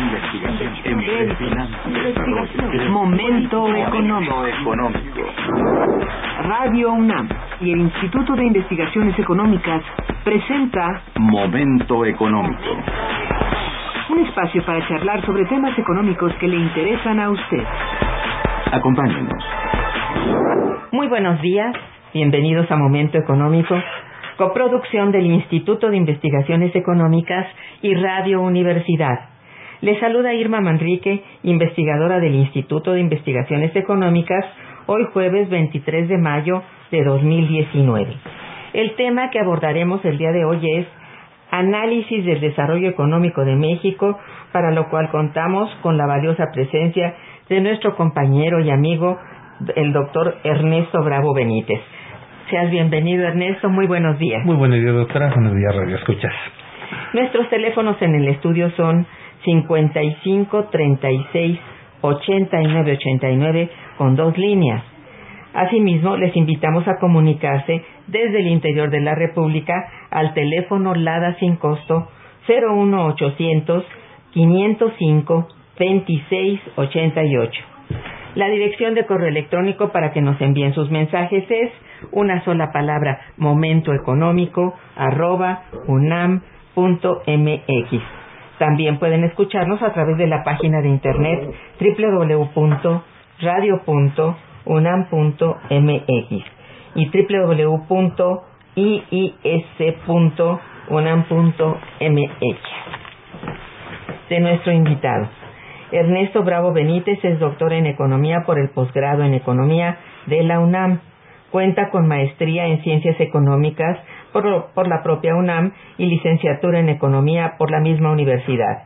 investigación, momento económico. Radio UNAM y el Instituto de Investigaciones Económicas presenta Momento económico. Un espacio para charlar sobre temas económicos que le interesan a usted. Acompáñenos. Muy buenos días, bienvenidos a Momento Económico, coproducción del Instituto de Investigaciones Económicas y Radio Universidad. Les saluda Irma Manrique, investigadora del Instituto de Investigaciones Económicas, hoy jueves 23 de mayo de 2019. El tema que abordaremos el día de hoy es análisis del desarrollo económico de México, para lo cual contamos con la valiosa presencia de nuestro compañero y amigo, el doctor Ernesto Bravo Benítez. Seas bienvenido, Ernesto. Muy buenos días. Muy buenos días, doctora. Buenos días, Radio Escuchas. Nuestros teléfonos en el estudio son 55 36 89 89 con dos líneas. Asimismo, les invitamos a comunicarse desde el interior de la República al teléfono LADA sin costo 01800 505 2688. La dirección de correo electrónico para que nos envíen sus mensajes es una sola palabra momentoeconómico arroba unam.mx. También pueden escucharnos a través de la página de internet www.radio.unam.mx y www.iis.unam.mx de nuestro invitado. Ernesto Bravo Benítez es doctor en Economía por el posgrado en Economía de la UNAM. Cuenta con maestría en Ciencias Económicas por, por, la propia UNAM y licenciatura en Economía por la misma universidad.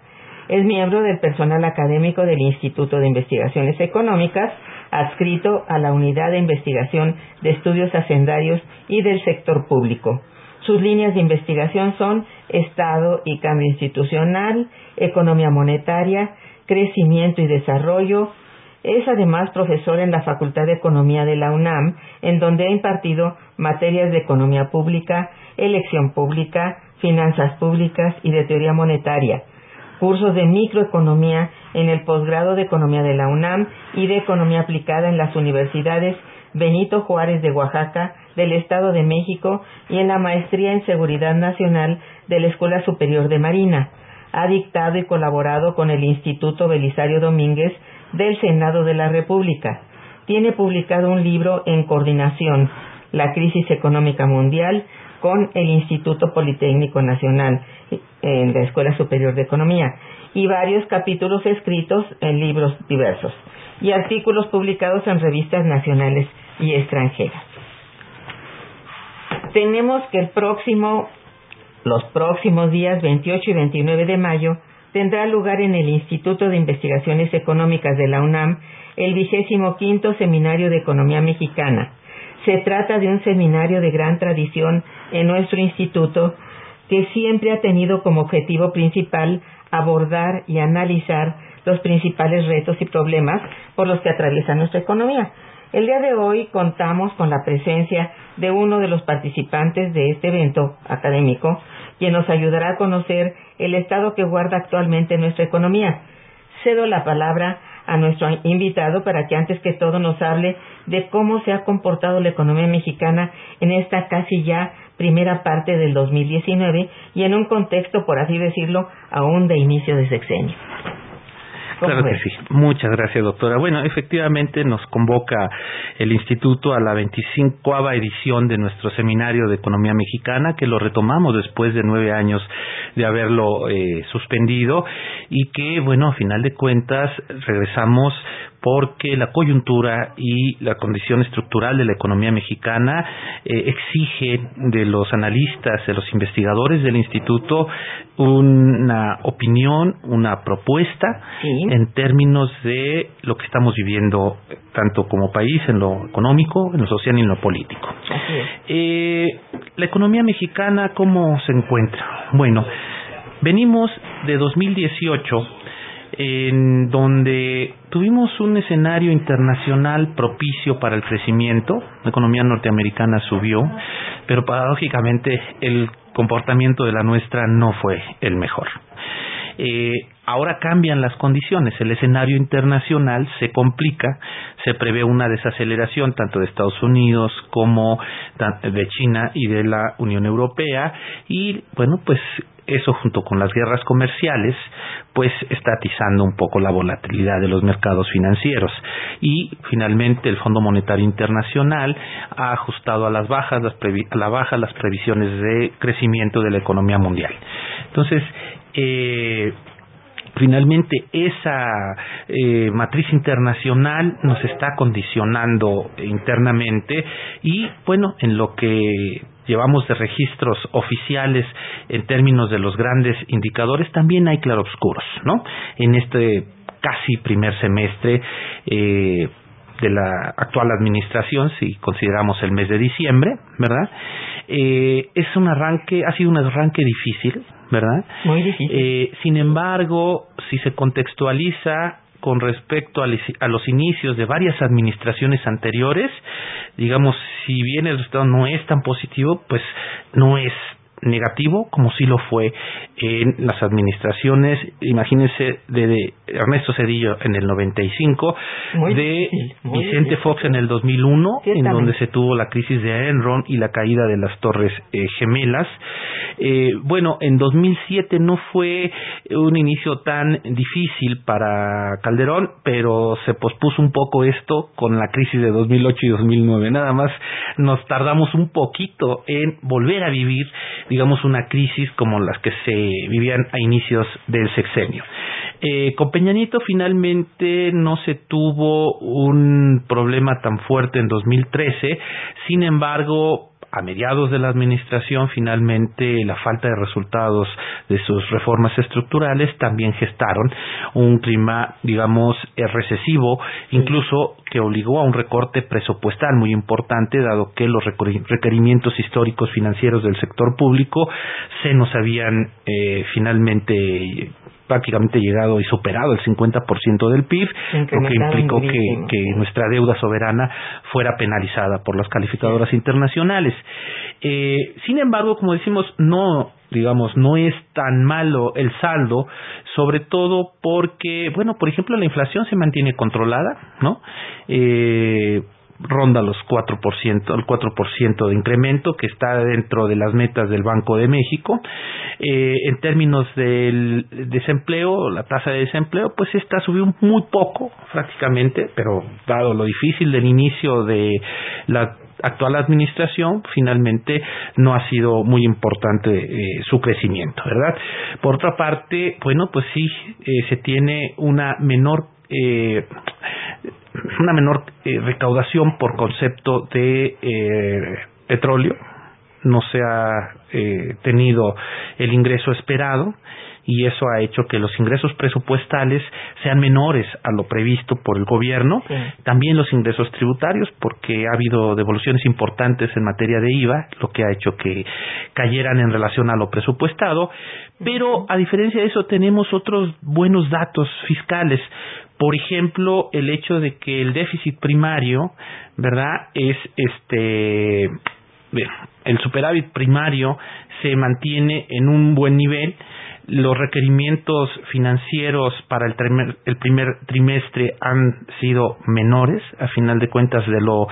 Es miembro del personal académico del Instituto de Investigaciones Económicas, adscrito a la Unidad de Investigación de Estudios Hacendarios y del Sector Público. Sus líneas de investigación son Estado y Cambio Institucional, Economía Monetaria, Crecimiento y Desarrollo. Es además profesor en la Facultad de Economía de la UNAM, en donde ha impartido materias de Economía Pública, Elección Pública, Finanzas Públicas y de Teoría Monetaria, cursos de Microeconomía en el posgrado de Economía de la UNAM y de Economía Aplicada en las universidades Benito Juárez de Oaxaca, del Estado de México y en la Maestría en Seguridad Nacional de la Escuela Superior de Marina. Ha dictado y colaborado con el Instituto Belisario Domínguez del Senado de la República. Tiene publicado un libro en coordinación, La crisis económica mundial, con el Instituto Politécnico Nacional en la Escuela Superior de Economía y varios capítulos escritos en libros diversos y artículos publicados en revistas nacionales y extranjeras. Tenemos que el próximo, los próximos días 28 y 29 de mayo tendrá lugar en el Instituto de Investigaciones Económicas de la UNAM el vigésimo quinto Seminario de Economía Mexicana. Se trata de un seminario de gran tradición en nuestro instituto que siempre ha tenido como objetivo principal abordar y analizar los principales retos y problemas por los que atraviesa nuestra economía. El día de hoy contamos con la presencia de uno de los participantes de este evento académico, quien nos ayudará a conocer el estado que guarda actualmente nuestra economía. Cedo la palabra a nuestro invitado para que antes que todo nos hable de cómo se ha comportado la economía mexicana en esta casi ya primera parte del 2019 y en un contexto, por así decirlo, aún de inicio de sexenio. Claro que sí. Muchas gracias, doctora. Bueno, efectivamente nos convoca el Instituto a la 25 edición de nuestro seminario de Economía Mexicana, que lo retomamos después de nueve años de haberlo eh, suspendido y que, bueno, a final de cuentas regresamos porque la coyuntura y la condición estructural de la economía mexicana eh, exige de los analistas, de los investigadores del instituto una opinión, una propuesta en términos de lo que estamos viviendo tanto como país en lo económico, en lo social y en lo político. Eh, la economía mexicana, ¿cómo se encuentra? Bueno, venimos de 2018 en donde tuvimos un escenario internacional propicio para el crecimiento, la economía norteamericana subió, pero paradójicamente el comportamiento de la nuestra no fue el mejor. Eh, ahora cambian las condiciones, el escenario internacional se complica, se prevé una desaceleración tanto de Estados Unidos como de China y de la Unión Europea. Y bueno, pues eso junto con las guerras comerciales pues está atizando un poco la volatilidad de los mercados financieros. Y finalmente el Fondo Monetario Internacional ha ajustado a las bajas las a la baja las previsiones de crecimiento de la economía mundial. Entonces eh, finalmente esa eh, matriz internacional nos está condicionando internamente y bueno en lo que llevamos de registros oficiales en términos de los grandes indicadores también hay claroscuros no en este casi primer semestre eh, de la actual administración, si consideramos el mes de diciembre, ¿verdad? Eh, es un arranque, ha sido un arranque difícil, ¿verdad? Muy difícil. Eh, sin embargo, si se contextualiza con respecto a, los inicios de varias administraciones anteriores, digamos, si bien el resultado no es tan positivo, pues no es negativo como sí lo fue en las administraciones, imagínense, de, Ernesto Cedillo en el 95, de Vicente Fox en el 2001, en donde se tuvo la crisis de Enron y la caída de las Torres eh, Gemelas. Eh, bueno, en 2007 no fue un inicio tan difícil para Calderón, pero se pospuso un poco esto con la crisis de 2008 y 2009. Nada más nos tardamos un poquito en volver a vivir digamos, una crisis como las que se vivían a inicios del sexenio. Eh, con Peñanito finalmente no se tuvo un problema tan fuerte en 2013, sin embargo, a mediados de la administración, finalmente la falta de resultados de sus reformas estructurales también gestaron un clima, digamos, eh, recesivo, incluso que obligó a un recorte presupuestal muy importante, dado que los requerimientos históricos financieros del sector público se nos habían eh, finalmente prácticamente llegado y superado el 50% del PIB, lo que implicó que, nuestra deuda soberana fuera penalizada por las calificadoras internacionales. Eh, sin embargo, como decimos, no digamos, no es tan malo el saldo, sobre todo porque, bueno, por ejemplo, la inflación se mantiene controlada, ¿no? Eh, ronda los 4%, el 4% de incremento que está dentro de las metas del Banco de México. Eh, en términos del desempleo, la tasa de desempleo, pues esta subió muy poco prácticamente, pero dado lo difícil del inicio de la actual administración, finalmente no ha sido muy importante eh, su crecimiento, ¿verdad? Por otra parte, bueno, pues sí eh, se tiene una menor eh, una menor eh, recaudación por concepto de eh, petróleo, no se ha eh, tenido el ingreso esperado y eso ha hecho que los ingresos presupuestales sean menores a lo previsto por el gobierno, también los ingresos tributarios porque ha habido devoluciones importantes en materia de IVA, lo que ha hecho que cayeran en relación a lo presupuestado, pero a diferencia de eso tenemos otros buenos datos fiscales. Por ejemplo, el hecho de que el déficit primario, ¿verdad? Es este el superávit primario se mantiene en un buen nivel, los requerimientos financieros para el, primer trimestre han sido menores, a final de cuentas, de lo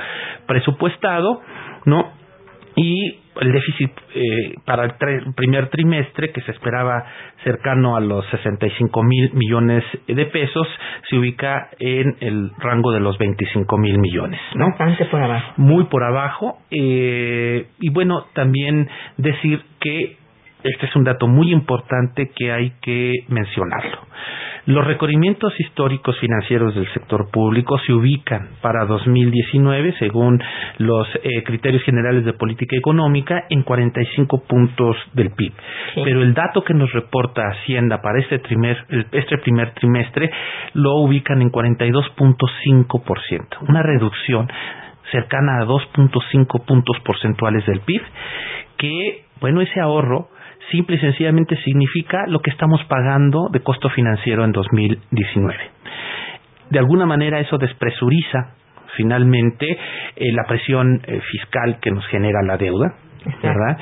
presupuestado, ¿no? Y el déficit eh, para el primer trimestre, que se esperaba cercano a los 65 mil millones de pesos, se ubica en el rango de los 25 mil millones. ¿no? Bastante por abajo. Muy por abajo. Eh, y bueno, también decir que este es un dato muy importante que hay que mencionarlo. Los recorrimientos históricos financieros del sector público se ubican para 2019, según los eh, criterios generales de política económica, en 45 puntos del PIB. Pero el dato que nos reporta Hacienda para este, este primer trimestre lo ubican en 42.5%, una reducción cercana a 2.5 puntos porcentuales del PIB, que, bueno, ese ahorro simple y sencillamente significa lo que estamos pagando de costo financiero en 2019. De alguna manera eso despresuriza finalmente eh, la presión eh, fiscal que nos genera la deuda, ¿verdad?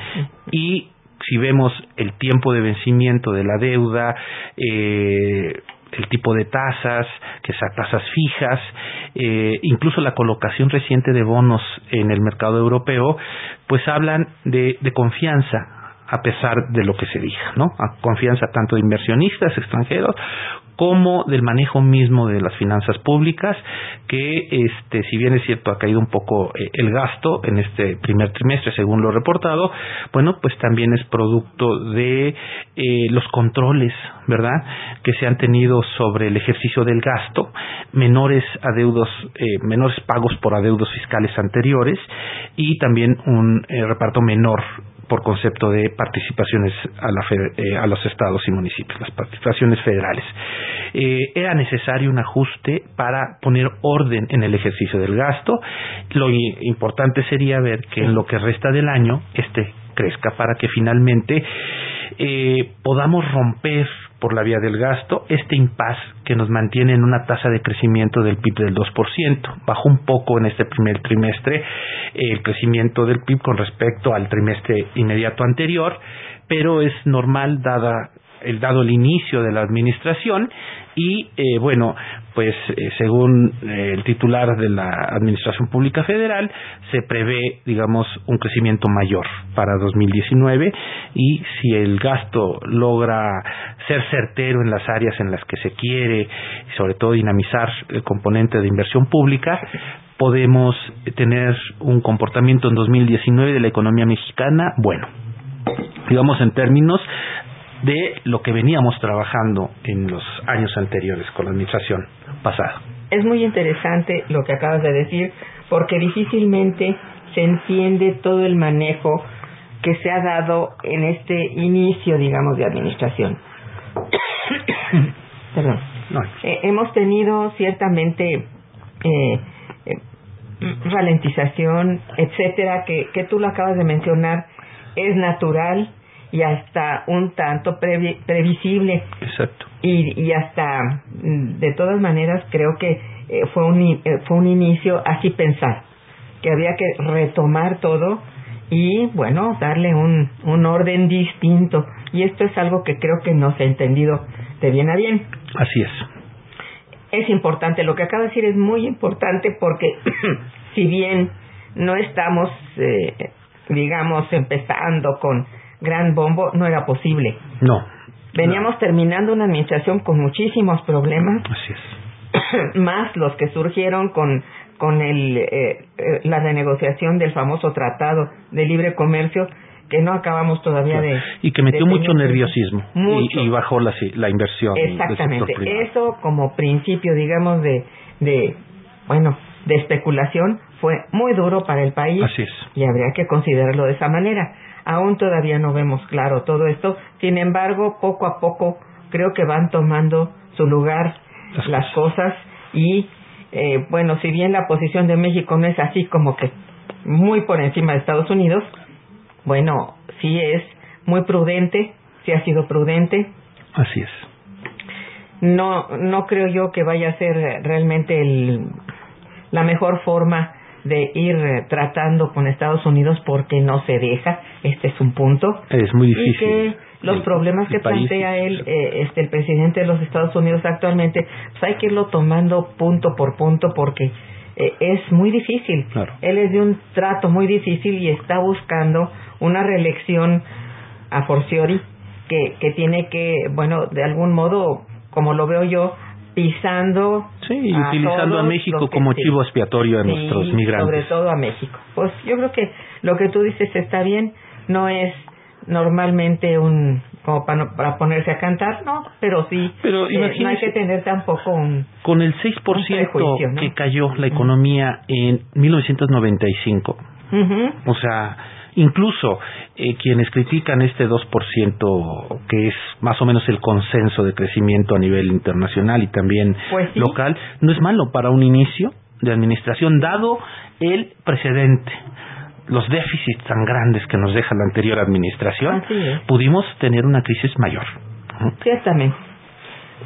Y si vemos el tiempo de vencimiento de la deuda, eh, el tipo de tasas, que son tasas fijas, eh, incluso la colocación reciente de bonos en el mercado europeo, pues hablan de, de confianza a pesar de lo que se diga, ¿no? A confianza tanto de inversionistas extranjeros como del manejo mismo de las finanzas públicas, que este, si bien es cierto ha caído un poco eh, el gasto en este primer trimestre, según lo reportado, bueno, pues también es producto de eh, los controles, ¿verdad?, que se han tenido sobre el ejercicio del gasto, menores adeudos, eh, menores pagos por adeudos fiscales anteriores y también un reparto menor por concepto de participaciones a, la, eh, a, los estados y municipios, las participaciones federales. Eh, era necesario un ajuste para poner orden en el ejercicio del gasto. Lo importante sería ver que en lo que resta del año este crezca para que finalmente eh, podamos romper por la vía del gasto este impas que nos mantiene en una tasa de crecimiento del PIB del 2%. Bajó un poco en este primer trimestre el crecimiento del PIB con respecto al trimestre inmediato anterior, pero es normal dada el dado el inicio de la administración y eh, bueno pues eh, según eh, el titular de la Administración Pública Federal se prevé digamos un crecimiento mayor para 2019 y si el gasto logra ser certero en las áreas en las que se quiere y sobre todo dinamizar el componente de inversión pública podemos tener un comportamiento en 2019 de la economía mexicana bueno. Digamos en términos de lo que veníamos trabajando en los años anteriores con la administración pasada. Es muy interesante lo que acabas de decir porque difícilmente se entiende todo el manejo que se ha dado en este inicio, digamos, de administración. Perdón. Eh, hemos tenido ciertamente eh, eh, ralentización, etcétera, que, que tú lo acabas de mencionar, es natural, y hasta un tanto previsible. Exacto. Y, y hasta, mm, de todas maneras, creo que eh, fue, un, eh, fue un inicio así pensar, que había que retomar todo y, bueno, darle un, un orden distinto. Y esto es algo que creo que no se ha entendido de bien a bien. Así es. Es importante, lo que acabo de decir es muy importante porque si bien no estamos, eh, digamos, empezando con gran bombo no era posible. No. Veníamos terminando una administración con muchísimos problemas. Así es. más los que surgieron con con el, eh, eh, la renegociación del famoso tratado de libre comercio que no acabamos todavía de y que metió mucho nerviosismo Y, bajó la, la inversión exactamente eso como principio digamos de de bueno de especulación fue muy duro para el país Así es. y habría que considerarlo de esa manera Aún todavía no vemos claro todo esto. Sin embargo, poco a poco creo que van tomando su lugar las, cosas y eh, bueno, si bien la posición de México no es así como que muy por encima de Estados Unidos, bueno, sí es muy prudente, sí ha sido prudente. Así es. No, no creo yo que vaya a ser realmente el, la mejor forma de ir eh, tratando con Estados Unidos porque no se deja, este es un punto. Es muy difícil. Y que los problemas que plantea él, eh, este, el presidente de los Estados Unidos actualmente, pues hay que irlo tomando punto por punto porque eh, es muy difícil. Él es de un trato muy difícil y está buscando una reelección a forciori que, que tiene que, bueno, de algún modo, como lo veo yo, pisando sí y utilizando a México como chivo expiatorio a nuestros migrantes. sobre todo a México. Pues yo creo que lo que tú dices está bien no es normalmente un como para, ponerse a cantar no pero sí pero eh, no hay que tener tampoco un con el 6% que cayó la economía en 1995 o sea Incluso eh, quienes critican este 2%, que es más o menos el consenso de crecimiento a nivel internacional y también pues local, no es malo para un inicio de administración, dado el precedente los déficits tan grandes que nos deja la anterior administración, pudimos tener una crisis mayor. Ciertamente.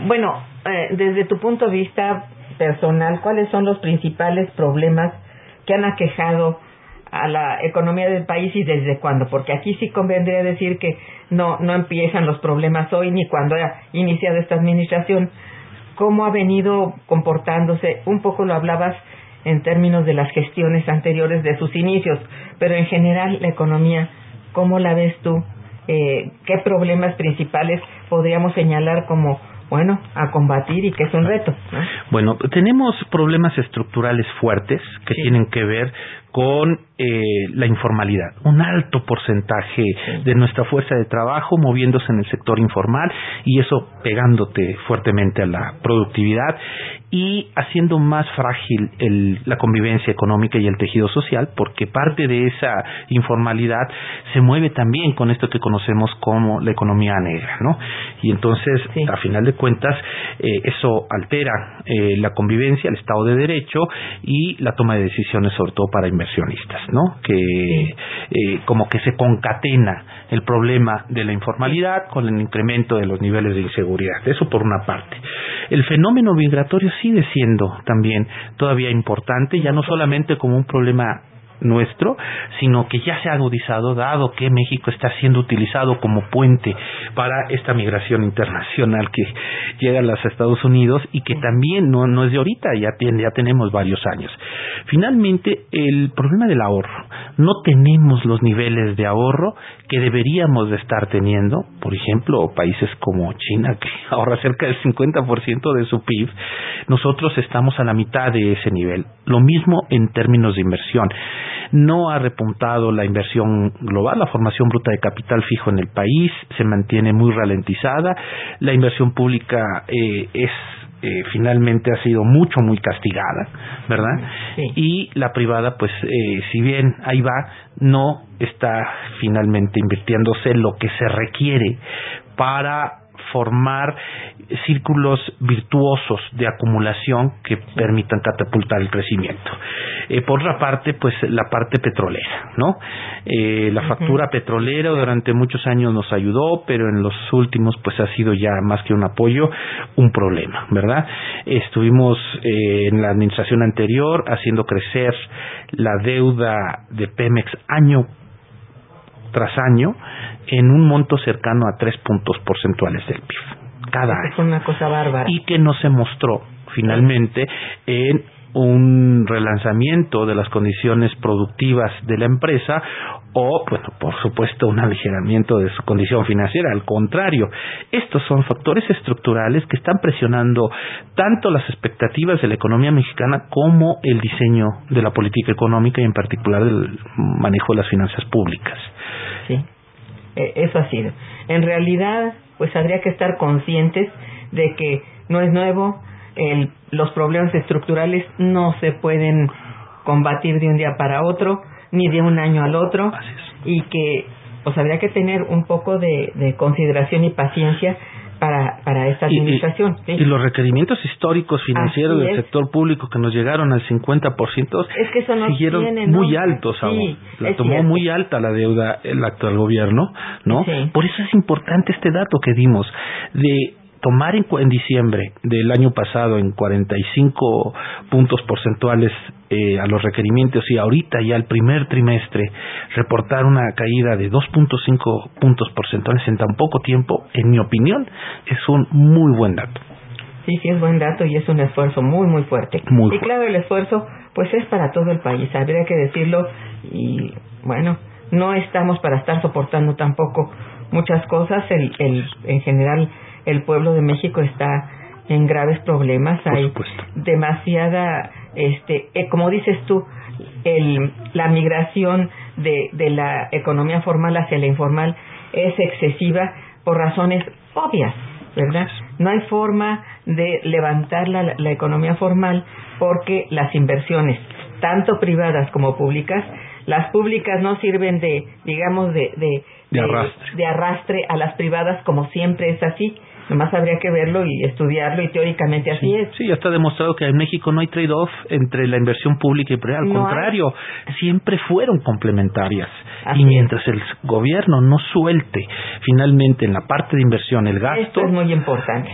Bueno, eh, desde tu punto de vista personal, ¿cuáles son los principales problemas que han aquejado a la economía del país y desde cuándo, porque aquí sí convendría decir que no, no empiezan los problemas hoy ni cuando ha iniciado esta administración, cómo ha venido comportándose, un poco lo hablabas en términos de las gestiones anteriores de sus inicios, pero en general la economía, ¿cómo la ves tú? Eh, ¿Qué problemas principales podríamos señalar como bueno, a combatir y que es un reto. Bueno, tenemos problemas estructurales fuertes que tienen que ver con eh, la informalidad. Un alto porcentaje de nuestra fuerza de trabajo moviéndose en el sector informal y eso pegándote fuertemente a la productividad y haciendo más frágil el, la convivencia económica y el tejido social porque parte de esa informalidad se mueve también con esto que conocemos como la economía negra, ¿no? Y entonces, a final de cuentas, eh, eso altera eh, la convivencia, el Estado de Derecho y la toma de decisiones, sobre todo para inversiones ¿no? Que eh, como que se concatena el problema de la informalidad con el incremento de los niveles de inseguridad. Eso por una parte. El fenómeno migratorio sigue siendo también todavía importante, ya no solamente como un problema nuestro, sino que ya se ha agudizado dado que México está siendo utilizado como puente para esta migración internacional que llega a los Estados Unidos y que también no, no es de ahorita, ya, tiene, ya tenemos varios años. Finalmente, el problema del ahorro. No tenemos los niveles de ahorro que deberíamos de estar teniendo, por ejemplo, países como China, que ahorra cerca del 50% de su PIB, nosotros estamos a la mitad de ese nivel. Lo mismo en términos de inversión. No ha repuntado la inversión global, la formación bruta de capital fijo en el país se mantiene muy ralentizada, la inversión pública eh, es eh, finalmente ha sido mucho muy castigada, ¿verdad? Y la privada, pues, eh, si bien ahí va, no está finalmente invirtiéndose lo que se requiere para formar círculos virtuosos de acumulación que permitan catapultar el crecimiento. Eh, por otra parte, pues la parte petrolera, ¿no? Eh, la factura petrolera durante muchos años nos ayudó, pero en los últimos, pues ha sido ya más que un apoyo, un problema, ¿verdad? Estuvimos eh, en la administración anterior haciendo crecer la deuda de Pemex año tras año en un monto cercano a tres puntos porcentuales del PIB cada año. Es una cosa bárbara. Y que no se mostró finalmente en un relanzamiento de las condiciones productivas de la empresa o, bueno, por supuesto, un aligeramiento de su condición financiera. Al contrario, estos son factores estructurales que están presionando tanto las expectativas de la economía mexicana como el diseño de la política económica y en particular del manejo de las finanzas públicas. Sí, e, eso ha sido. En realidad, pues habría que estar conscientes de que no es nuevo, el, los problemas estructurales no se pueden combatir de un día para otro, ni de un año al otro, y que pues habría que tener un poco de, consideración y paciencia para, para esta administración. Y, los requerimientos históricos financieros del sector público que nos llegaron al 50% es que eso siguieron muy altos aún. la tomó muy alta la deuda el actual gobierno, ¿no? Por eso es importante este dato que dimos de tomar en, en, diciembre del año pasado en 45 puntos porcentuales eh, a los requerimientos y ahorita ya el primer trimestre reportar una caída de 2.5 puntos porcentuales en tan poco tiempo, en mi opinión, es un muy buen dato. Sí, sí, es buen dato y es un esfuerzo muy, muy fuerte. y claro, el esfuerzo pues es para todo el país, habría que decirlo y bueno, no estamos para estar soportando tampoco muchas cosas, el, el, en general el pueblo de México está en graves problemas, hay demasiada, este, eh, como dices tú, el, la migración de, de la economía formal hacia la informal es excesiva por razones obvias, ¿verdad? No hay forma de levantar la, la economía formal porque las inversiones, tanto privadas como públicas, las públicas no sirven de, digamos, de, de, de, arrastre. a las privadas como siempre es así. Nomás habría que verlo y estudiarlo y teóricamente así es. Sí, ya está demostrado que en México no hay trade-off entre la inversión pública y privada. Al contrario, siempre fueron complementarias. y mientras el gobierno no suelte finalmente en la parte de inversión el gasto... Esto es muy importante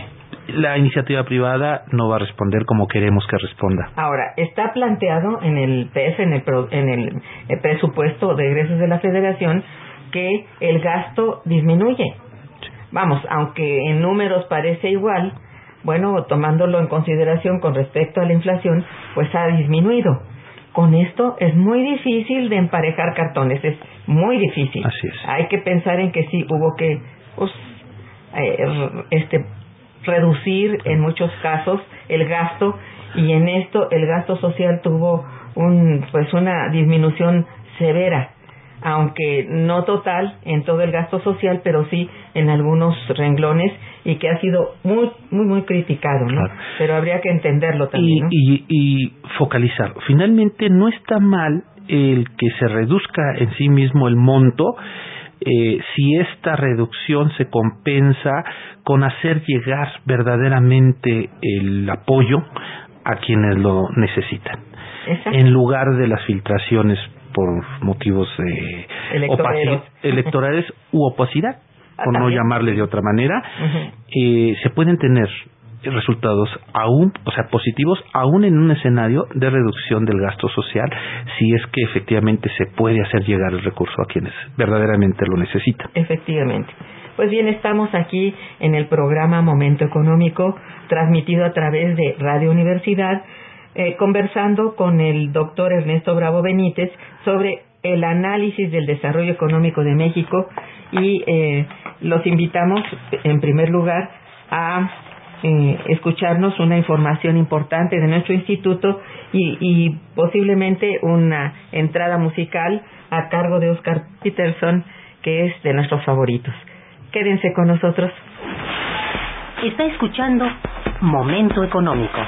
la iniciativa privada no va a responder como queremos que responda. Ahora, está planteado en el PF, en el, en el eh, presupuesto de egresos de la Federación, que el gasto disminuye. Vamos, aunque en números parece igual, bueno, tomándolo en consideración con respecto a la inflación, pues ha disminuido. Con esto es muy difícil de emparejar cartones, es muy difícil. Así es. Hay que pensar en que sí hubo que pues, eh, este reducir en muchos casos el gasto y en esto el gasto social tuvo un pues una disminución severa aunque no total en todo el gasto social, pero sí en algunos renglones y que ha sido muy, muy, muy criticado, ¿no? Pero habría que entenderlo también. Y, y, focalizar. Finalmente, no está mal el que se reduzca en sí mismo el monto eh, si esta reducción se compensa con hacer llegar verdaderamente el apoyo a quienes lo necesitan. En lugar de las filtraciones por motivos eh, electorales u opacidad, ah, por no llamarle de otra manera, eh, se pueden tener resultados aún, o sea, positivos aún en un escenario de reducción del gasto social, si es que efectivamente se puede hacer llegar el recurso a quienes verdaderamente lo necesitan. Efectivamente. Pues bien, estamos aquí en el programa Momento Económico, transmitido a través de Radio Universidad eh, conversando con el doctor Ernesto Bravo Benítez sobre el análisis del desarrollo económico de México y eh, los invitamos en primer lugar a eh, escucharnos una información importante de nuestro instituto y, y, posiblemente una entrada musical a cargo de Oscar Peterson que es de nuestros favoritos. Quédense con nosotros. Está escuchando Momento Económico.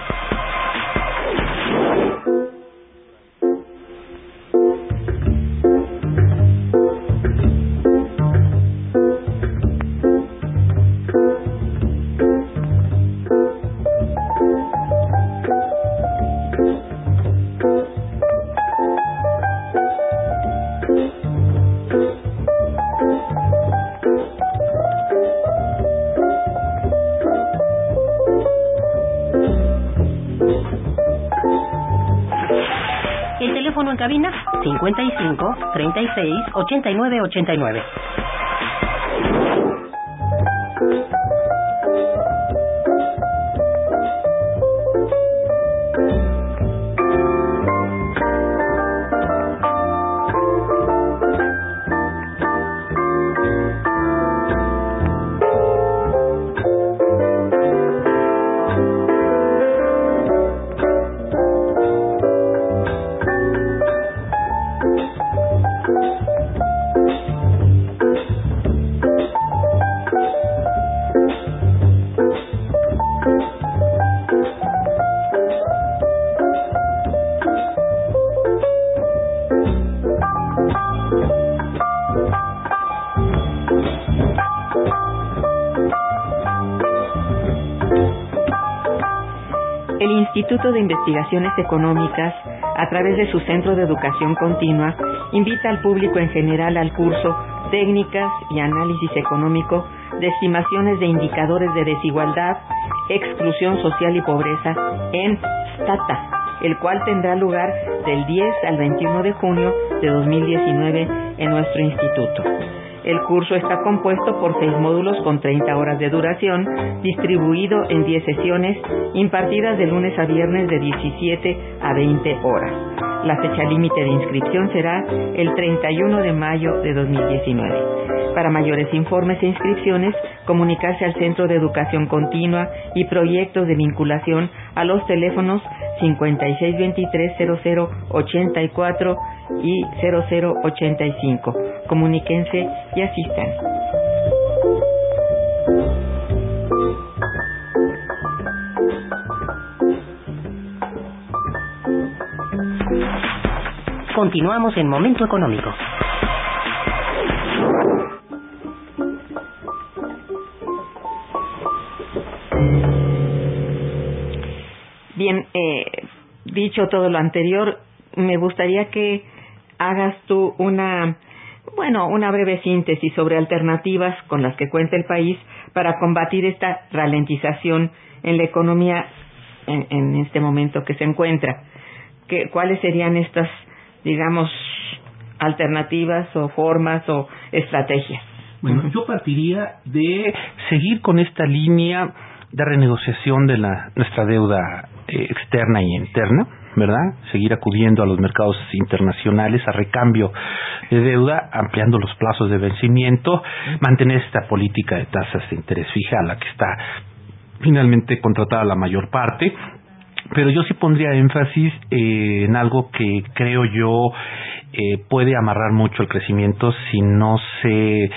36 89 89. Instituto de Investigaciones Económicas, a través de su Centro de Educación Continua, invita al público en general al curso Técnicas y Análisis Económico de Estimaciones de Indicadores de Desigualdad, Exclusión Social y Pobreza en STATA, el cual tendrá lugar del 10 al 21 de junio de 2019 en nuestro instituto. El curso está compuesto por seis módulos con 30 horas de duración, distribuido en 10 sesiones, impartidas de lunes a viernes de 17 a 20 horas. La fecha límite de inscripción será el 31 de mayo de 2019. Para mayores informes e inscripciones, comunicarse al Centro de Educación Continua y proyectos de vinculación a los teléfonos 5623-0084 y 0085. Comuníquense y asistan. Continuamos en Momento Económico. Bien, eh, dicho todo lo anterior, me gustaría que hagas tú una, bueno, una breve síntesis sobre alternativas con las que cuenta el país para combatir esta ralentización en la economía en, este momento que se encuentra. ¿Qué, ¿Cuáles serían estas, digamos, alternativas o formas o estrategias? Bueno, yo partiría de seguir con esta línea de renegociación de la, nuestra deuda externa y interna, ¿verdad? Seguir acudiendo a los mercados internacionales a recambio de deuda, ampliando los plazos de vencimiento, mantener esta política de tasas de interés fija a la que está finalmente contratada la mayor parte, pero yo sí pondría énfasis eh, en algo que creo yo eh, puede amarrar mucho el crecimiento si no se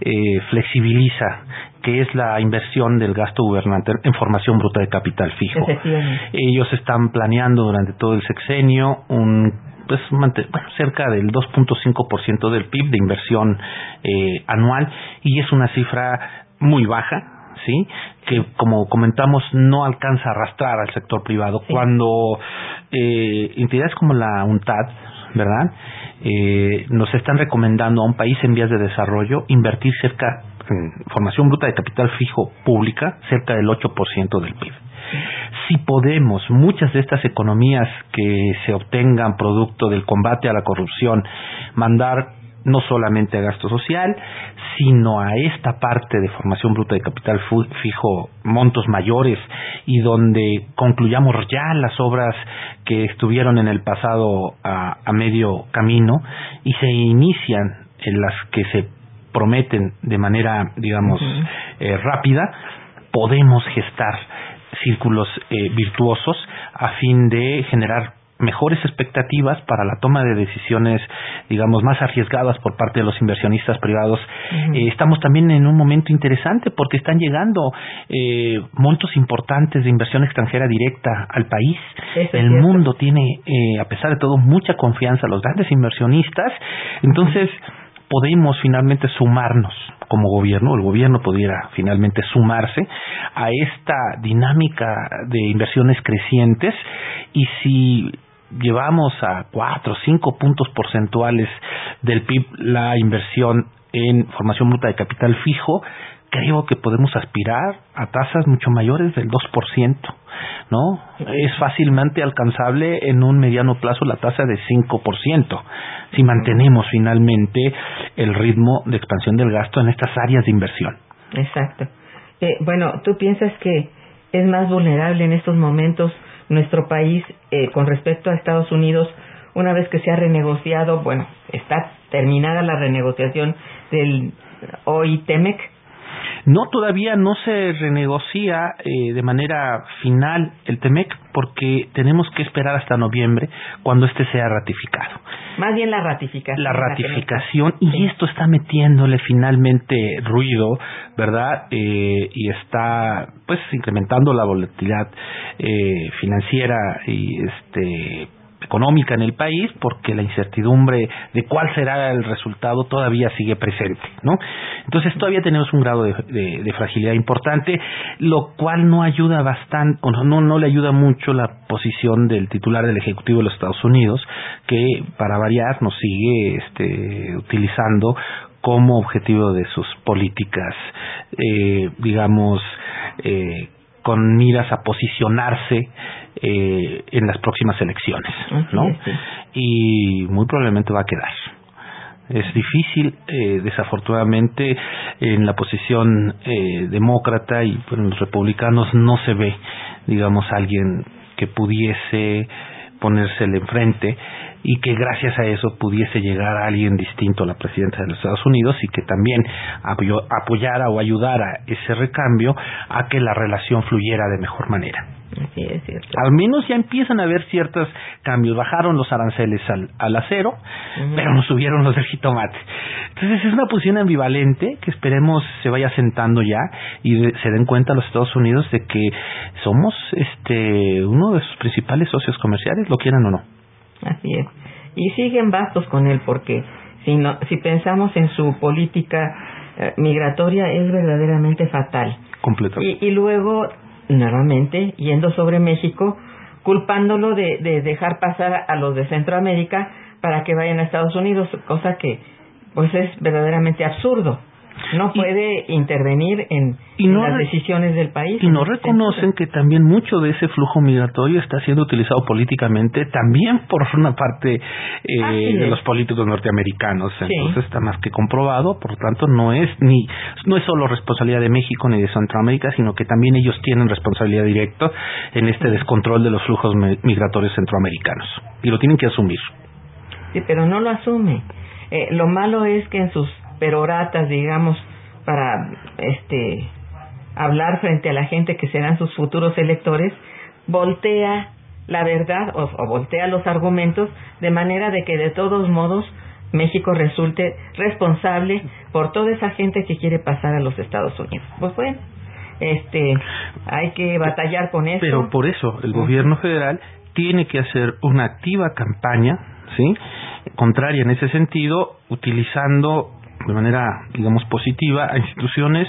eh, flexibiliza que es la inversión del gasto gubernamental en formación bruta de capital fijo. Ellos están planeando durante todo el sexenio un pues cerca del 2.5% del PIB de inversión eh, anual y es una cifra muy baja, ¿sí? Que como comentamos no alcanza a arrastrar al sector privado cuando eh, entidades como la UNTAD, ¿verdad? Eh, nos están recomendando a un país en vías de desarrollo invertir cerca formación bruta de capital fijo pública cerca del 8% del PIB. Si podemos, muchas de estas economías que se obtengan producto del combate a la corrupción, mandar no solamente a gasto social, sino a esta parte de formación bruta de capital fijo, montos mayores, y donde concluyamos ya las obras que estuvieron en el pasado a, a medio camino y se inician en las que se prometen de manera, digamos, eh, rápida, podemos gestar círculos eh, virtuosos a fin de generar mejores expectativas para la toma de decisiones, digamos, más arriesgadas por parte de los inversionistas privados. Eh, estamos también en un momento interesante porque están llegando eh, montos importantes de inversión extranjera directa al país. El mundo tiene, eh, a pesar de todo, mucha confianza a los grandes inversionistas. Entonces, podemos finalmente sumarnos como gobierno, el gobierno pudiera finalmente sumarse a esta dinámica de inversiones crecientes y si llevamos a cuatro o cinco puntos porcentuales del PIB la inversión en formación bruta de capital fijo, creo que podemos aspirar a tasas mucho mayores del 2%, ¿no? Es fácilmente alcanzable en un mediano plazo la tasa de 5%, si mantenemos finalmente el ritmo de expansión del gasto en estas áreas de inversión. Exacto. Eh, bueno, ¿tú piensas que es más vulnerable en estos momentos nuestro país eh, con respecto a Estados Unidos una vez que se ha renegociado, bueno, está terminada la renegociación del OITEMEC, no, todavía no se renegocia eh, de manera final el TEMEC porque tenemos que esperar hasta noviembre cuando este sea ratificado. Más bien la ratificación. La ratificación y esto está metiéndole finalmente ruido, ¿verdad? Eh, y está pues incrementando la volatilidad eh, financiera y este económica en el país porque la incertidumbre de cuál será el resultado todavía sigue presente, ¿no? Entonces todavía tenemos un grado de, fragilidad importante, lo cual no ayuda bastante, o no, no le ayuda mucho la posición del titular del Ejecutivo de los Estados Unidos, que para variar nos sigue este, utilizando como objetivo de sus políticas, eh, digamos, eh, con miras a posicionarse eh, en las próximas elecciones, ¿no? Y muy probablemente va a quedar. Es difícil, eh, desafortunadamente, en la posición eh, demócrata y en los republicanos no se ve, digamos, alguien que pudiese ponérsele enfrente y que gracias a eso pudiese llegar a alguien distinto a la presidenta de los Estados Unidos y que también apoyara o ayudara ese recambio a que la relación fluyera de mejor manera. Es cierto. Al menos ya empiezan a haber ciertos cambios. Bajaron los aranceles al, acero, pero no subieron los del jitomate. Entonces es una posición ambivalente que esperemos se vaya sentando ya y se den cuenta los Estados Unidos de que somos este uno de sus principales socios comerciales, lo quieran o no. Así es. Y siguen bastos con él porque si, no, si pensamos en su política eh, migratoria es verdaderamente fatal. Y, y, luego, nuevamente, yendo sobre México, culpándolo de, de dejar pasar a los de Centroamérica para que vayan a Estados Unidos, cosa que pues es verdaderamente absurdo. No puede intervenir en, las decisiones del país. Y no reconocen que también mucho de ese flujo migratorio está siendo utilizado políticamente también por una parte eh, de los políticos norteamericanos. Entonces está más que comprobado, por lo tanto no es ni no es solo responsabilidad de México ni de Centroamérica, sino que también ellos tienen responsabilidad directa en este descontrol de los flujos migratorios centroamericanos y lo tienen que asumir. Sí, pero no lo asume. Eh, lo malo es que en sus peroratas, digamos, para este hablar frente a la gente que serán sus futuros electores, voltea la verdad o, voltea los argumentos de manera de que de todos modos México resulte responsable por toda esa gente que quiere pasar a los Estados Unidos. Pues bueno, este, hay que batallar con eso. Pero por eso el gobierno federal tiene que hacer una activa campaña, ¿sí? Contraria en ese sentido, utilizando de manera, digamos, positiva a instituciones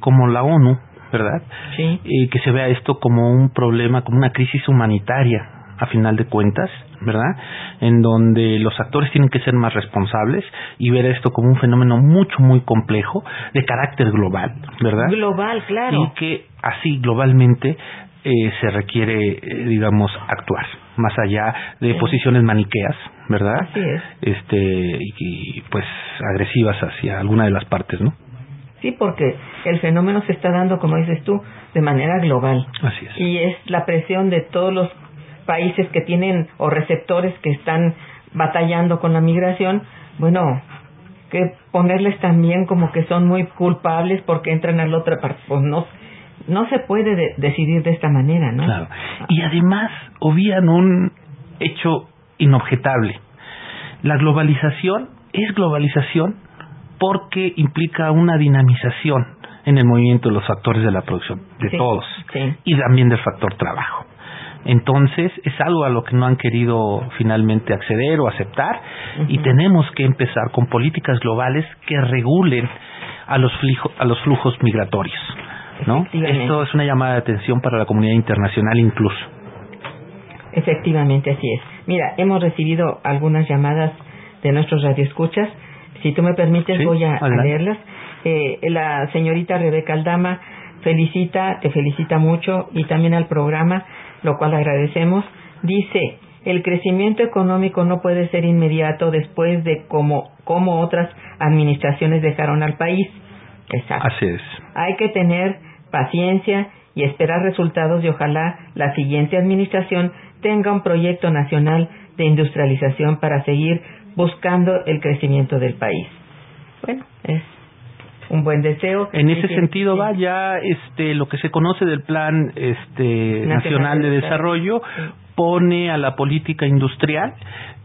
como la ONU, ¿verdad? Sí. Que se vea esto como un problema, como una crisis humanitaria, a final de cuentas, ¿verdad? En donde los actores tienen que ser más responsables y ver esto como un fenómeno mucho, muy complejo, de carácter global, ¿verdad? Global, claro. Y que así globalmente eh, se requiere, eh, digamos, actuar más allá de posiciones maniqueas, ¿verdad? Así es. Este, y, pues agresivas hacia alguna de las partes, ¿no? Sí, porque el fenómeno se está dando, como dices tú, de manera global. Así es. Y es la presión de todos los países que tienen o receptores que están batallando con la migración, bueno, que ponerles también como que son muy culpables porque entran a la otra parte, pues no no se puede decidir de esta manera, ¿no? Claro. Y además obvían un hecho inobjetable. La globalización es globalización porque implica una dinamización en el movimiento de los factores de la producción, de todos, y también del factor trabajo. Entonces es algo a lo que no han querido finalmente acceder o aceptar y tenemos que empezar con políticas globales que regulen a los, a los flujos migratorios. ¿No? Esto es una llamada de atención para la comunidad internacional incluso. Efectivamente, así es. Mira, hemos recibido algunas llamadas de nuestros radioescuchas. Si tú me permites, voy a, leerlas. Eh, la señorita Rebeca Aldama felicita, te felicita mucho y también al programa, lo cual agradecemos. Dice, el crecimiento económico no puede ser inmediato después de cómo, cómo otras administraciones dejaron al país. Exacto. Así es. Hay que tener paciencia y esperar resultados y ojalá la siguiente administración tenga un proyecto nacional de industrialización para seguir buscando el crecimiento del país. Bueno, es un buen deseo. En ese sentido va ya este lo que se conoce del plan este nacional, de desarrollo pone a la política industrial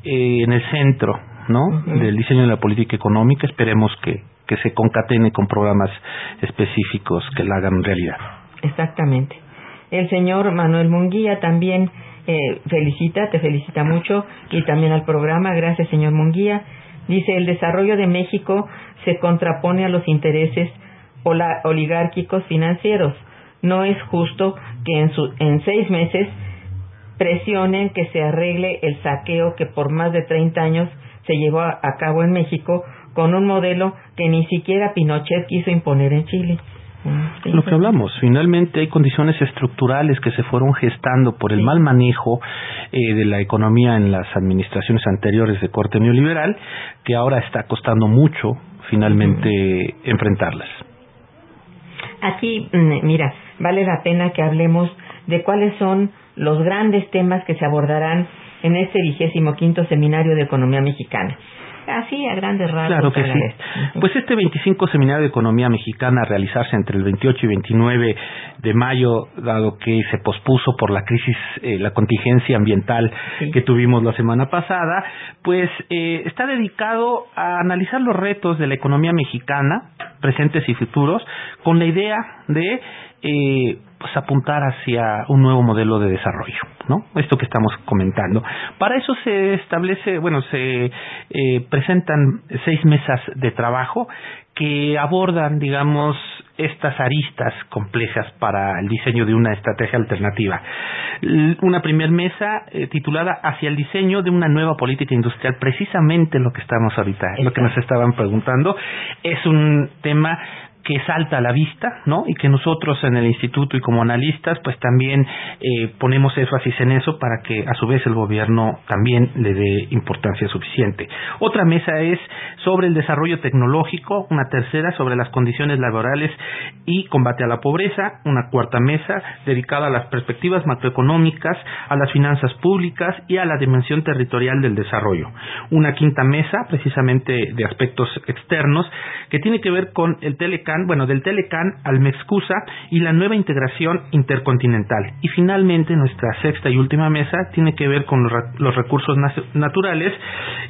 eh, en el centro, ¿no? Del diseño de la política económica. Esperemos que que se concatene con programas específicos que la hagan realidad. Exactamente. El señor Manuel Munguía también eh, felicita, te felicita mucho y también al programa. Gracias, señor Munguía. Dice, el desarrollo de México se contrapone a los intereses oligárquicos financieros. No es justo que en, su, en seis meses presionen que se arregle el saqueo que por más de 30 años se llevó a cabo en México con un modelo que ni siquiera Pinochet quiso imponer en Chile. Lo que hablamos, finalmente hay condiciones estructurales que se fueron gestando por el mal manejo eh, de la economía en las administraciones anteriores de corte neoliberal, que ahora está costando mucho finalmente enfrentarlas. Aquí, mm, mira, vale la pena que hablemos de cuáles son los grandes temas que se abordarán en este vigésimo quinto seminario de economía mexicana. Así, a grandes rasgos. Claro que sí. Pues este 25 Seminario de Economía Mexicana a realizarse entre el 28 y 29 de mayo, dado que se pospuso por la crisis, eh, la contingencia ambiental que tuvimos la semana pasada, pues eh, está dedicado a analizar los retos de la economía mexicana, presentes y futuros, con la idea de eh, pues apuntar hacia un nuevo modelo de desarrollo, ¿no? Esto que estamos comentando. Para eso se establece, bueno, se eh, presentan seis mesas de trabajo que abordan, digamos, estas aristas complejas para el diseño de una estrategia alternativa. Una primer mesa eh, titulada Hacia el diseño de una nueva política industrial, precisamente lo que estamos ahorita, lo que nos estaban preguntando, es un tema que salta a la vista, ¿no? Y que nosotros en el instituto y como analistas, pues también eh, ponemos énfasis en eso para que a su vez el gobierno también le dé importancia suficiente. Otra mesa es sobre el desarrollo tecnológico, una tercera sobre las condiciones laborales y combate a la pobreza, una cuarta mesa dedicada a las perspectivas macroeconómicas, a las finanzas públicas y a la dimensión territorial del desarrollo. Una quinta mesa, precisamente de aspectos externos, que tiene que ver con el bueno, del Telecan al Mexcusa y la nueva integración intercontinental. Y finalmente nuestra sexta y última mesa tiene que ver con los, recursos naturales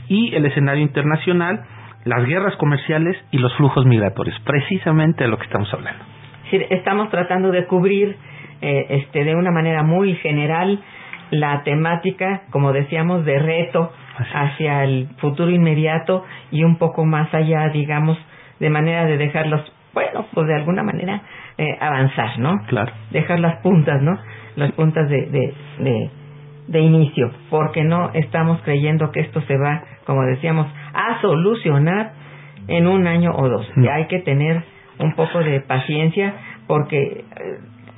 y el escenario internacional, las guerras comerciales y los flujos migratorios, precisamente de lo que estamos hablando. estamos tratando de cubrir eh, este, de una manera muy general la temática, como decíamos, de reto hacia el futuro inmediato y un poco más allá, digamos, de manera de dejarlos bueno, pues de alguna manera eh, avanzar, ¿no? Claro. Dejar las puntas, ¿no? Las puntas de, de, de, de inicio, porque no estamos creyendo que esto se va, como decíamos, a solucionar en un año o dos. Y hay que tener un poco de paciencia porque eh,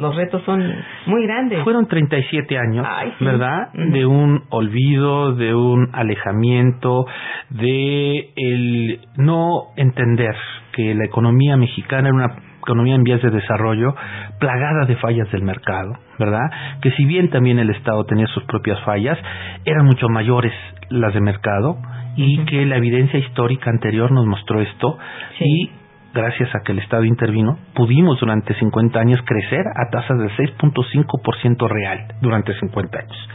los retos son muy grandes. Fueron 37 años, ¿verdad? De un olvido, de un alejamiento, de el no entender que la economía mexicana era una economía en vías de desarrollo, plagada de fallas del mercado, ¿verdad? Que si bien también el Estado tenía sus propias fallas, eran mucho mayores las de mercado y que la evidencia histórica anterior nos mostró esto y gracias a que el Estado intervino, pudimos durante 50 años crecer a tasas del 6.5% real durante 50 años.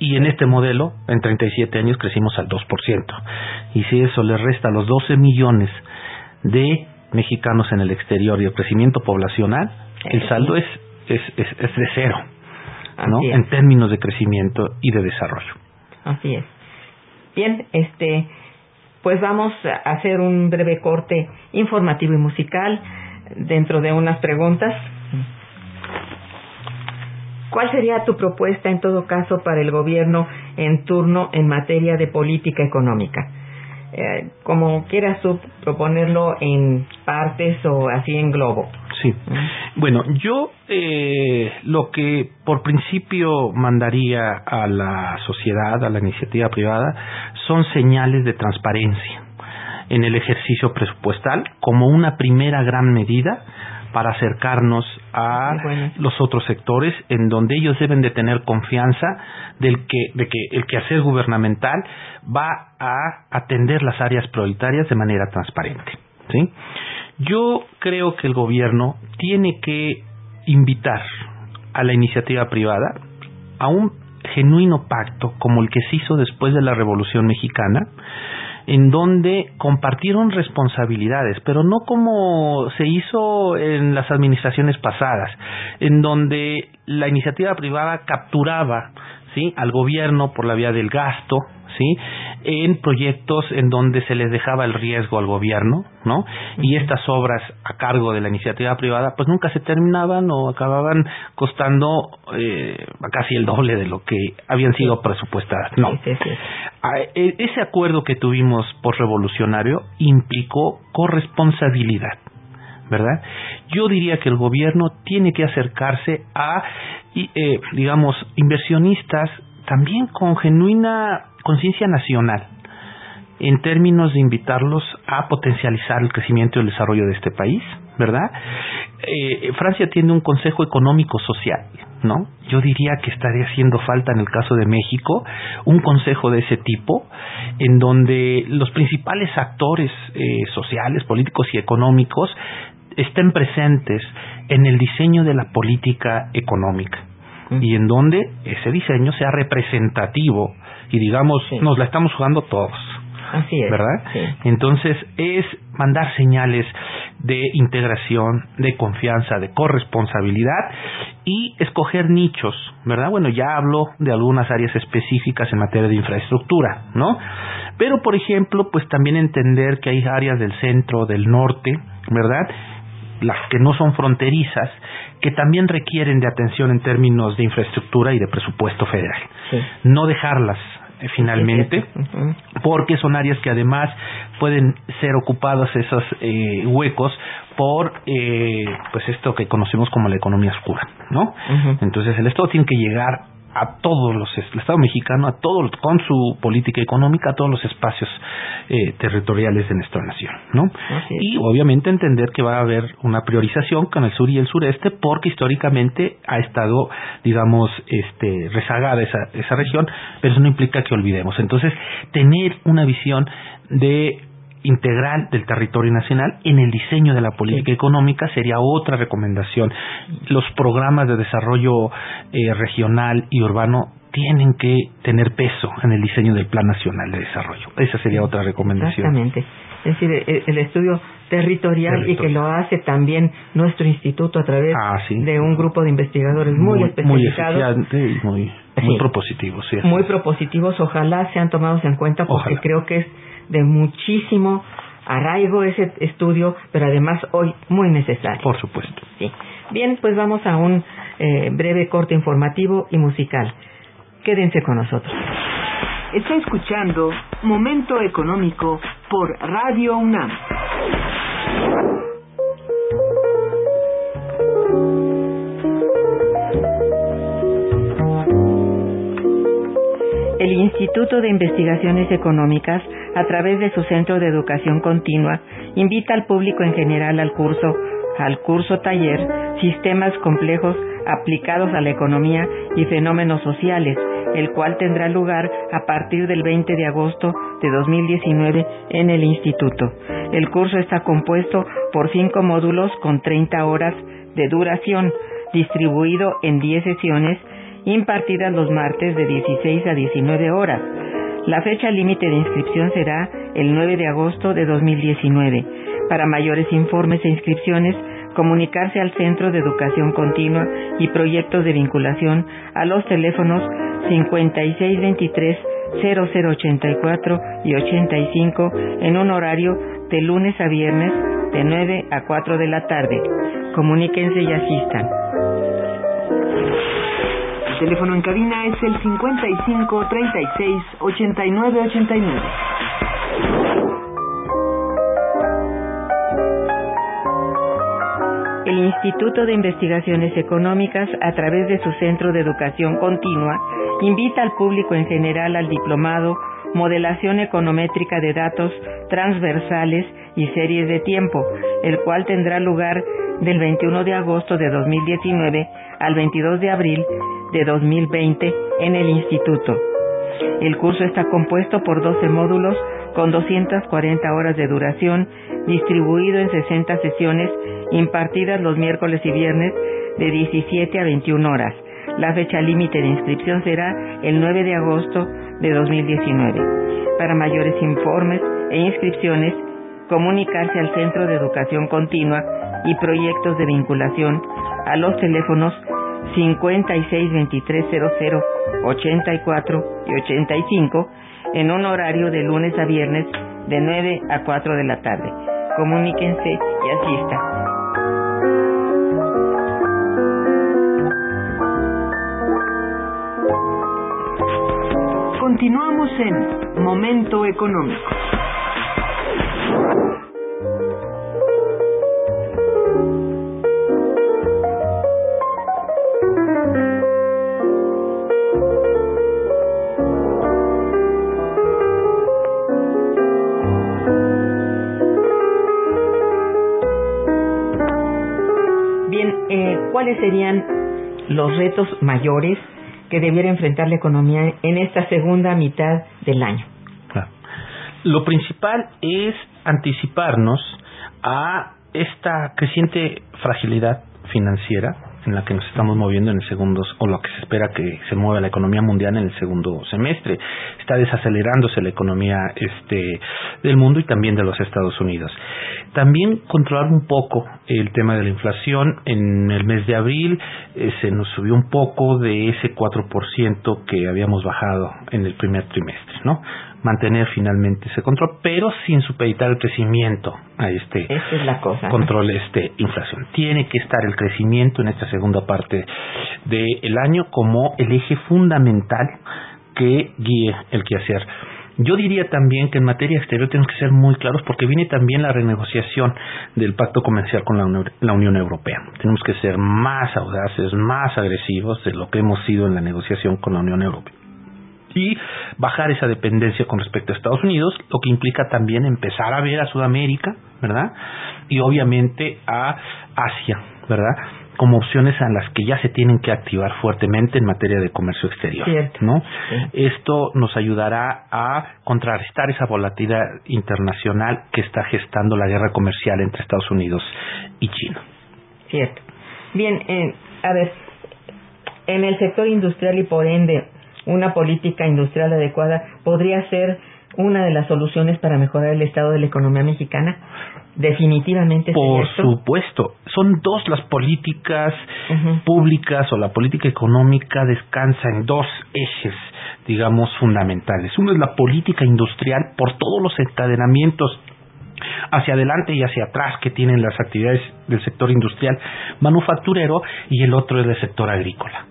Y en este modelo, en 37 años, crecimos al 2%. Y si eso le resta los 12 millones de mexicanos en el exterior y el crecimiento poblacional, el saldo es, es, es, de cero, ¿no? En términos de crecimiento y de desarrollo. Así es. Bien, este, pues vamos a hacer un breve corte informativo y musical dentro de unas preguntas. ¿Cuál sería tu propuesta en todo caso para el gobierno en turno en materia de política económica? Eh, como quieras tú proponerlo en partes o así en globo. Sí. Bueno, yo eh, lo que por principio mandaría a la sociedad, a la iniciativa privada, son señales de transparencia en el ejercicio presupuestal como una primera gran medida para acercarnos a los otros sectores en donde ellos deben de tener confianza del que, de que el quehacer gubernamental va a atender las áreas prioritarias de manera transparente. ¿sí? Yo creo que el gobierno tiene que invitar a la iniciativa privada a un genuino pacto como el que se hizo después de la Revolución Mexicana, en donde compartieron responsabilidades, pero no como se hizo en las administraciones pasadas, en donde la iniciativa privada capturaba ¿sí? al gobierno por la vía del gasto, ¿sí? en proyectos en donde se les dejaba el riesgo al gobierno, ¿no? Y estas obras a cargo de la iniciativa privada, pues nunca se terminaban o acababan costando eh, casi el doble de lo que habían sido presupuestadas. No. Ah, e, ese acuerdo que tuvimos por revolucionario implicó corresponsabilidad. ¿verdad? Yo diría que el gobierno tiene que acercarse a, eh, digamos, inversionistas también con genuina conciencia nacional en términos de invitarlos a potencializar el crecimiento y el desarrollo de este país, ¿verdad? Eh, Francia tiene un Consejo Económico Social, ¿no? Yo diría que estaría haciendo falta en el caso de México un consejo de ese tipo, en donde los principales actores eh, sociales, políticos y económicos estén presentes en el diseño de la política económica y en donde ese diseño sea representativo y digamos nos la estamos jugando todos Así es. ¿Verdad? Entonces es mandar señales de integración, de confianza, de corresponsabilidad y escoger nichos, ¿verdad? Bueno, ya hablo de algunas áreas específicas en materia de infraestructura, ¿no? Pero, por ejemplo, pues también entender que hay áreas del centro, del norte, ¿verdad? Las que no son fronterizas, que también requieren de atención en términos de infraestructura y de presupuesto federal. No dejarlas eh, finalmente, porque son áreas que además pueden ser ocupadas esos eh, huecos por eh, pues esto que conocemos como la economía oscura, ¿no? Entonces el Estado tiene que llegar a todos los el Estado mexicano a todos con su política económica a todos los espacios eh, territoriales de nuestra nación no y obviamente entender que va a haber una priorización con el sur y el sureste porque históricamente ha estado digamos este rezagada esa esa región pero eso no implica que olvidemos. Entonces tener una visión de integral del territorio nacional en el diseño de la política económica sería otra recomendación. Los programas de desarrollo eh, regional y urbano tienen que tener peso en el diseño del Plan Nacional de Desarrollo. Esa sería otra recomendación. Exactamente. Es decir, e, el, estudio territorial y que lo hace también nuestro instituto a través ah, de un grupo de investigadores muy, especializados. Muy y muy, propositivos. Muy propositivos. Ojalá sean tomados en cuenta porque creo que es de muchísimo arraigo ese estudio, pero además hoy muy necesario. Por supuesto. Sí. Bien, pues vamos a un eh, breve corte informativo y musical. Quédense con nosotros. Está escuchando Momento Económico por Radio UNAM. El Instituto de Investigaciones Económicas, a través de su Centro de Educación Continua, invita al público en general al curso, al curso taller Sistemas Complejos aplicados a la economía y fenómenos sociales, el cual tendrá lugar a partir del 20 de agosto de 2019 en el Instituto. El curso está compuesto por cinco módulos con 30 horas de duración, distribuido en 10 sesiones impartidas los martes de 16 a 19 horas. La fecha límite de inscripción será el 9 de agosto de 2019. Para mayores informes e inscripciones, comunicarse al Centro de Educación Continua y Proyectos de Vinculación a los teléfonos 5623 0084 y 85 en un horario de lunes a viernes de 9 a 4 de la tarde. Comuníquense y asistan teléfono en cabina es el 55 36 89 89. El Instituto de Investigaciones Económicas, a través de su Centro de Educación Continua, invita al público en general al diplomado Modelación Econométrica de Datos Transversales y Series de Tiempo, el cual tendrá lugar del 21 de agosto de 2019 al 22 de abril de 2020 en el Instituto. El curso está compuesto por 12 módulos con 240 horas de duración, distribuido en 60 sesiones impartidas los miércoles y viernes de 17 a 21 horas. La fecha límite de inscripción será el 9 de agosto de 2019. Para mayores informes e inscripciones, comunicarse al Centro de Educación Continua y proyectos de vinculación a los teléfonos 56 23 00 84 y 85 en un horario de lunes a viernes de 9 a 4 de la tarde. Comuníquense y asistan. Continuamos en Momento Económico. ¿Cuáles serían los retos mayores que debiera enfrentar la economía en esta segunda mitad del año? Lo principal es anticiparnos a esta creciente fragilidad financiera en la que nos estamos moviendo en el segundo, o lo que se espera que se mueva la economía mundial en el segundo semestre. Está desacelerándose la economía este, del mundo y también de los Estados Unidos. También controlar un poco el tema de la inflación. En el mes de abril eh, se nos subió un poco de ese 4% que habíamos bajado en el primer trimestre, ¿no? Mantener finalmente ese control, pero sin supeditar el crecimiento a este control este inflación. Tiene que estar el crecimiento en esta segunda parte del año como el eje fundamental que guíe el quehacer. Yo diría también que en materia exterior tenemos que ser muy claros porque viene también la renegociación del pacto comercial con la Unión Europea. Tenemos que ser más audaces, más agresivos de lo que hemos sido en la negociación con la Unión Europea y bajar esa dependencia con respecto a Estados Unidos, lo que implica también empezar a ver a Sudamérica, ¿verdad? Y obviamente a Asia, ¿verdad? Como opciones a las que ya se tienen que activar fuertemente en materia de comercio exterior, ¿no? Esto nos ayudará a contrarrestar esa volatilidad internacional que está gestando la guerra comercial entre Estados Unidos y China. Cierto. Bien, eh, a ver, en el sector industrial y por ende una política industrial adecuada podría ser una de las soluciones para mejorar el estado de la economía mexicana? Definitivamente. Por supuesto. Son dos las políticas públicas o la política económica descansa en dos ejes, digamos, fundamentales. Uno es la política industrial por todos los encadenamientos hacia adelante y hacia atrás que tienen las actividades del sector industrial manufacturero y el otro es el sector agrícola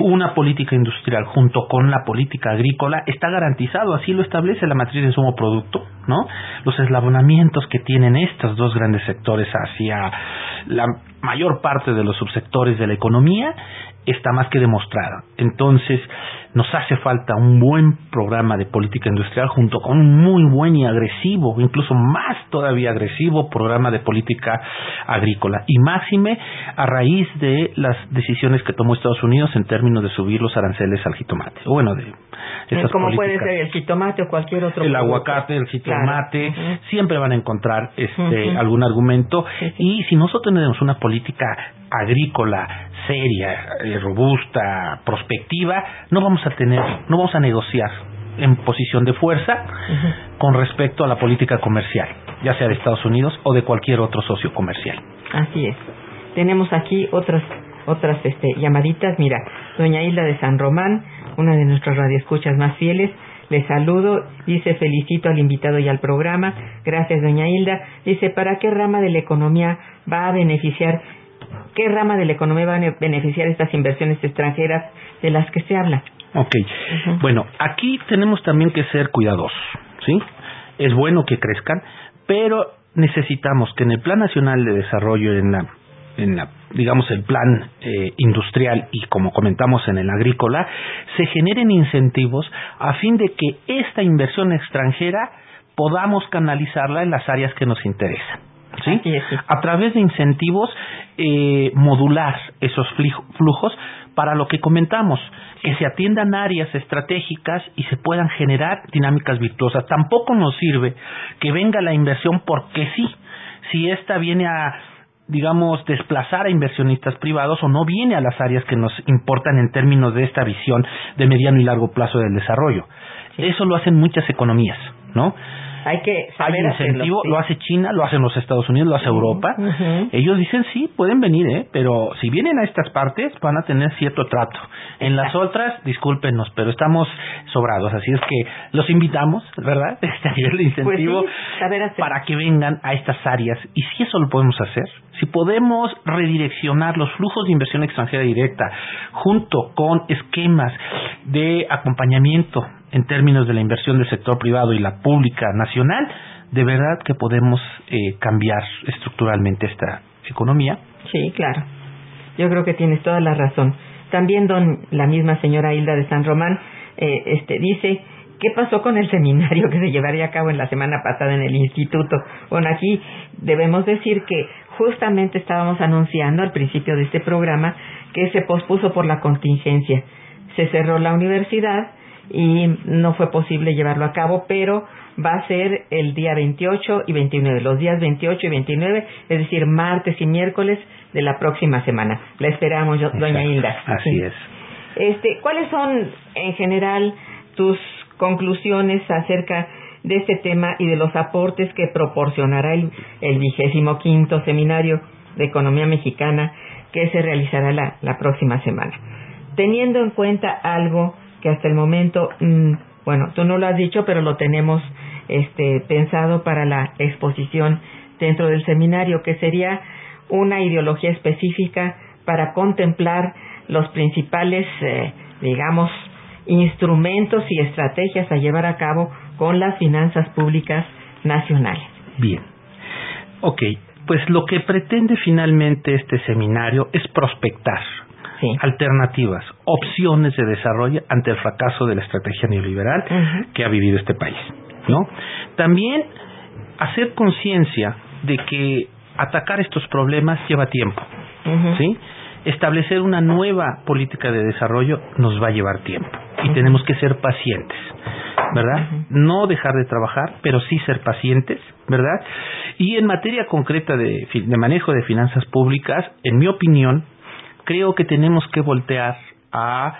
una política industrial junto con la política agrícola está garantizado, así lo establece la matriz de insumo producto, ¿no? Los eslabonamientos que tienen estos dos grandes sectores hacia la mayor parte de los subsectores de la economía está más que demostrada. Entonces, nos hace falta un buen programa de política industrial junto con un muy buen y agresivo, incluso más todavía agresivo programa de política agrícola. Y máxime a raíz de las decisiones que tomó Estados Unidos en términos de subir los aranceles al jitomate. Bueno, de esas Como puede ser el jitomate o cualquier otro. El aguacate, el jitomate, siempre van a encontrar este algún argumento. Y si nosotros tenemos una política agrícola seria, eh, robusta, prospectiva, no vamos a tener, no vamos a negociar en posición de fuerza con respecto a la política comercial, ya sea de Estados Unidos o de cualquier otro socio comercial. Así es. Tenemos aquí otras otras este, llamaditas. Mira, doña Hilda de San Román, una de nuestras radioescuchas más fieles, le saludo, dice felicito al invitado y al programa. Gracias, doña Hilda. Dice, ¿para qué rama de la economía va a beneficiar ¿Qué rama de la economía van a beneficiar estas inversiones extranjeras de las que se habla? Ok. Bueno, aquí tenemos también que ser cuidadosos, ¿sí? Es bueno que crezcan, pero necesitamos que en el Plan Nacional de Desarrollo, en la, en la digamos, el plan eh, industrial y como comentamos en el agrícola, se generen incentivos a fin de que esta inversión extranjera podamos canalizarla en las áreas que nos interesan. ¿sí? A través de incentivos eh, modular esos flujos para lo que comentamos, que se atiendan áreas estratégicas y se puedan generar dinámicas virtuosas. Tampoco nos sirve que venga la inversión porque sí, si esta viene a digamos, desplazar a inversionistas privados o no viene a las áreas que nos importan en términos de esta visión de mediano y largo plazo del desarrollo. Eso lo hacen muchas economías, ¿no? Hay que saber incentivo, lo hace China, lo hacen los Estados Unidos, lo hace Europa. Ellos dicen sí, pueden venir, ¿eh? pero si vienen a estas partes van a tener cierto trato. En las otras, discúlpenos, pero estamos sobrados, así es que los invitamos, ¿verdad? Este nivel de incentivo pues para que vengan a estas áreas. Y si eso lo podemos hacer, si podemos redireccionar los flujos de inversión extranjera directa junto con esquemas de acompañamiento en términos de la inversión del sector privado y la pública nacional, de verdad que podemos eh, cambiar estructuralmente esta economía. Sí, claro. Yo creo que tienes toda la razón. También don la misma señora Hilda de San Román eh, este dice ¿Qué pasó con el seminario que se llevaría a cabo en la semana pasada en el instituto? Bueno, aquí debemos decir que justamente estábamos anunciando al principio de este programa que se pospuso por la contingencia. Se cerró la universidad y no fue posible llevarlo a cabo, pero va a ser el día 28 y 29, los días 28 y 29, es decir, martes y miércoles de la próxima semana. La esperamos, doña Hilda. Así es. Este, ¿Cuáles son en general tus conclusiones acerca de este tema y de los aportes que proporcionará el, vigésimo quinto seminario de economía mexicana que se realizará la, la próxima semana? Teniendo en cuenta algo que hasta el momento, mm, bueno, tú no lo has dicho, pero lo tenemos este, pensado para la exposición dentro del seminario, que sería una ideología específica para contemplar los principales, eh, digamos, instrumentos y estrategias a llevar a cabo con las finanzas públicas nacionales. Bien. Ok, pues lo que pretende finalmente este seminario es prospectar alternativas, opciones de desarrollo ante el fracaso de la estrategia neoliberal que ha vivido este país. ¿no? También hacer conciencia de que atacar estos problemas lleva tiempo, ¿sí? Establecer una nueva política de desarrollo nos va a llevar tiempo y tenemos que ser pacientes, ¿verdad? No dejar de trabajar, pero sí ser pacientes, ¿verdad? Y en materia concreta de, de manejo de finanzas públicas, en mi opinión, creo que tenemos que voltear a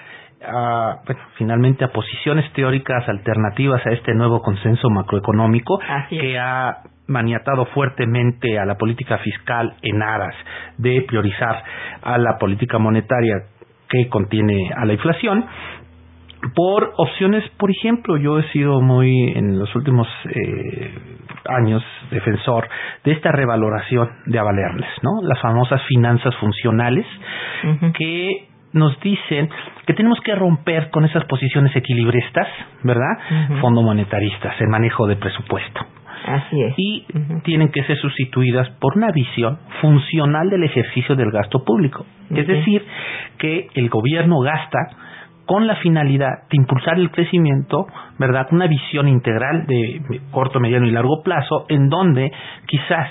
finalmente a posiciones teóricas alternativas a este nuevo consenso macroeconómico que ha maniatado fuertemente a la política fiscal en aras de priorizar a la política monetaria que contiene a la inflación por opciones, por ejemplo, yo he sido muy en los últimos eh, años defensor de esta revaloración de avalerles, ¿no? Las famosas finanzas funcionales que nos dicen que tenemos que romper con esas posiciones equilibristas, ¿verdad? Fondo monetaristas, el manejo de presupuesto. Así es. Y tienen que ser sustituidas por una visión funcional del ejercicio del gasto público. Es decir, que el gobierno gasta con la finalidad de impulsar el crecimiento, ¿verdad? Una visión integral de corto, mediano y largo plazo, en donde quizás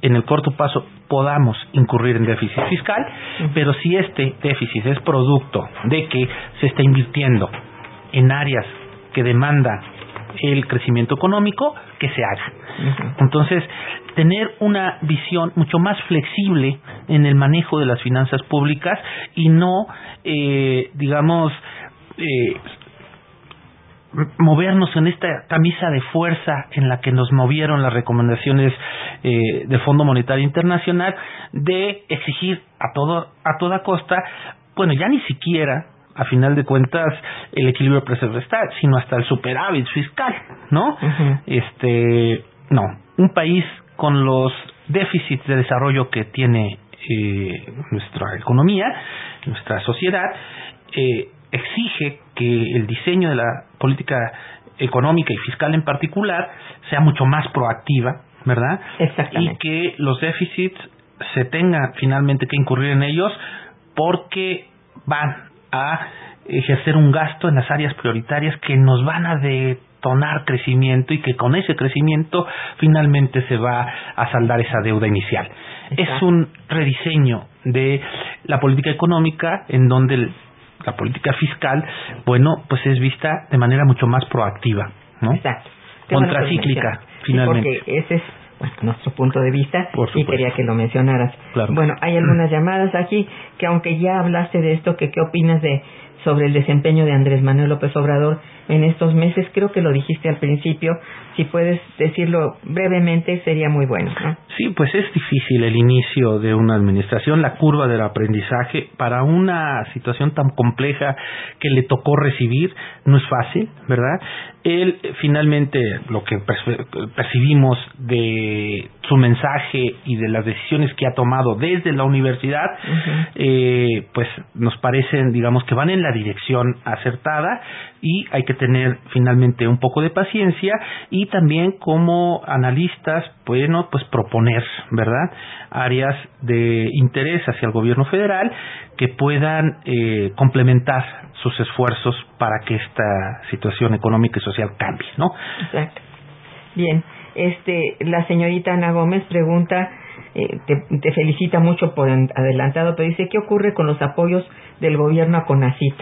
en el corto plazo podamos incurrir en déficit fiscal, pero si este déficit es producto de que se está invirtiendo en áreas que demandan el crecimiento económico, que se haga. Entonces, tener una visión mucho más flexible en el manejo de las finanzas públicas y no, eh, digamos, eh, movernos en esta camisa de fuerza en la que nos movieron las recomendaciones eh, del Fondo Monetario Internacional de exigir a todo a toda costa bueno ya ni siquiera a final de cuentas el equilibrio presupuestal sino hasta el superávit fiscal no este no un país con los déficits de desarrollo que tiene eh, nuestra economía nuestra sociedad eh, exige que el diseño de la política económica y fiscal en particular sea mucho más proactiva, ¿verdad? Exactamente. Y que los déficits se tenga finalmente que incurrir en ellos porque van a ejercer un gasto en las áreas prioritarias que nos van a detonar crecimiento y que con ese crecimiento finalmente se va a saldar esa deuda inicial. Es un rediseño de la política económica en donde el la política fiscal, bueno, pues es vista de manera mucho más proactiva, ¿no? Exacto. Contracíclica, finalmente. porque ese es nuestro punto de vista y quería que lo mencionaras. Bueno, hay algunas llamadas aquí que aunque ya hablaste de esto, que qué opinas de sobre el desempeño de Andrés Manuel López Obrador en estos meses. Creo que lo dijiste al principio. Si puedes decirlo brevemente, sería muy bueno. Sí, pues es difícil el inicio de una administración, la curva del aprendizaje para una situación tan compleja que le tocó recibir no es fácil, ¿verdad? Él finalmente lo que percibimos de su mensaje y de las decisiones que ha tomado desde la universidad, eh, pues nos parecen, digamos, que van en la dirección acertada y hay que tener finalmente un poco de paciencia y también como analistas, bueno, pues proponer, ¿verdad? Áreas de interés hacia el gobierno federal que puedan eh, complementar sus esfuerzos para que esta situación económica y social cambie, ¿no? Exacto. Bien, este, la señorita Ana Gómez pregunta, eh, te, te, felicita mucho por adelantado, pero dice, ¿qué ocurre con los apoyos del gobierno a CONACIT?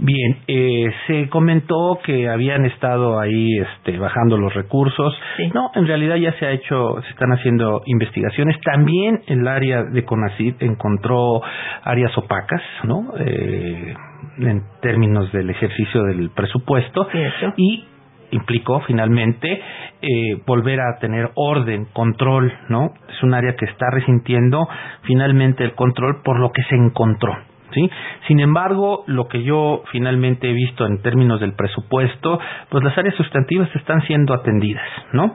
Bien, eh, se comentó que habían estado ahí este, bajando los recursos. No, en realidad ya se ha hecho, se están haciendo investigaciones. También el área de CONACYT encontró áreas opacas, ¿no? Eh, en términos del ejercicio del presupuesto. y implicó finalmente eh, volver a tener orden, control, ¿no? Es un área que está resintiendo finalmente el control por lo que se encontró. ¿Sí? Sin embargo, lo que yo finalmente he visto en términos del presupuesto, pues las áreas sustantivas están siendo atendidas, ¿no?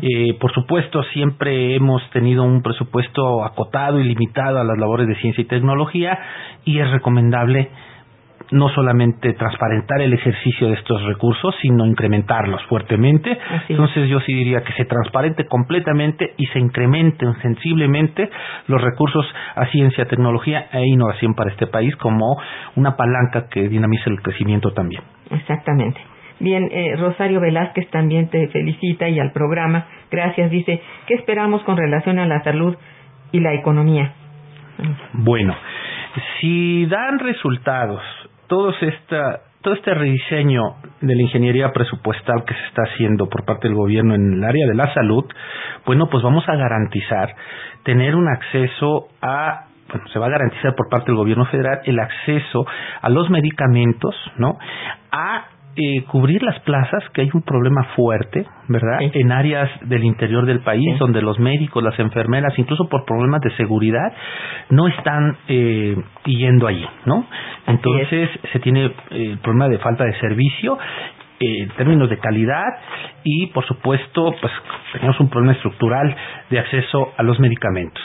eh, por supuesto, siempre hemos tenido un presupuesto acotado y limitado a las labores de ciencia y tecnología y es recomendable no solamente transparentar el ejercicio de estos recursos, sino incrementarlos fuertemente. Entonces yo sí diría que se transparente completamente y se incrementen sensiblemente los recursos a ciencia, tecnología e innovación para este país como una palanca que dinamice el crecimiento también. Exactamente. Bien, eh, Rosario Velázquez también te felicita y al programa. Gracias. Dice, ¿qué esperamos con relación a la salud y la economía? Bueno, si dan resultados todo, esta, todo este rediseño de la ingeniería presupuestal que se está haciendo por parte del gobierno en el área de la salud, bueno, pues vamos a garantizar tener un acceso a bueno, se va a garantizar por parte del gobierno federal el acceso a los medicamentos, ¿no? A eh, cubrir las plazas, que hay un problema fuerte, ¿verdad? En áreas del interior del país, donde los médicos, las enfermeras, incluso por problemas de seguridad, no están eh, yendo allí, ¿no? Entonces se tiene eh, el problema de falta de servicio en términos de calidad y por supuesto pues tenemos un problema estructural de acceso a los medicamentos.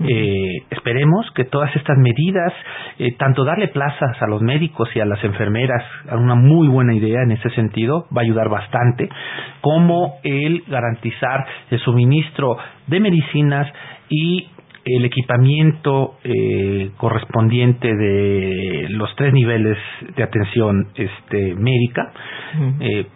Eh, esperemos que todas estas medidas eh, tanto darle plazas a los médicos y a las enfermeras una muy buena idea en ese sentido va a ayudar bastante como el garantizar el suministro de medicinas y el equipamiento eh, correspondiente de los tres niveles de atención este, médica eh,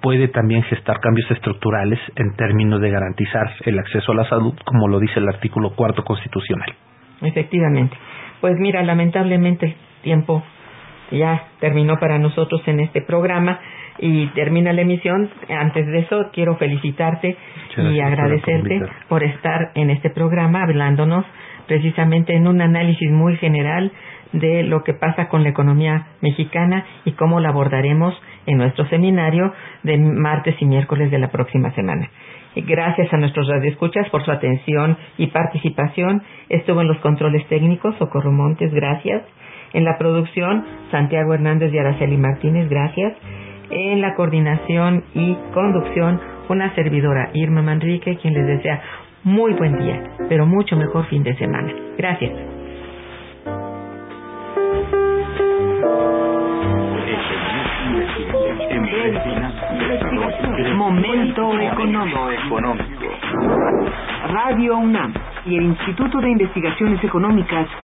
puede también gestar cambios estructurales en términos de garantizar el acceso a la salud, como lo dice el artículo cuarto constitucional. Efectivamente. Pues mira, lamentablemente el tiempo ya terminó para nosotros en este programa y termina la emisión. Antes de eso, quiero felicitarte y agradecerte por, estar en este programa hablándonos precisamente en un análisis muy general de lo que pasa con la economía mexicana y cómo la abordaremos en nuestro seminario de martes y miércoles de la próxima semana. Gracias a nuestros radioescuchas por su atención y participación. Estuvo en los controles técnicos Socorro Montes, gracias. En la producción, Santiago Hernández y Araceli Martínez, gracias en la coordinación y conducción una servidora Irma Manrique, quien les desea muy buen día, pero mucho mejor fin de semana. Gracias. Momento económico. Radio UNAM y el Instituto de Investigaciones Económicas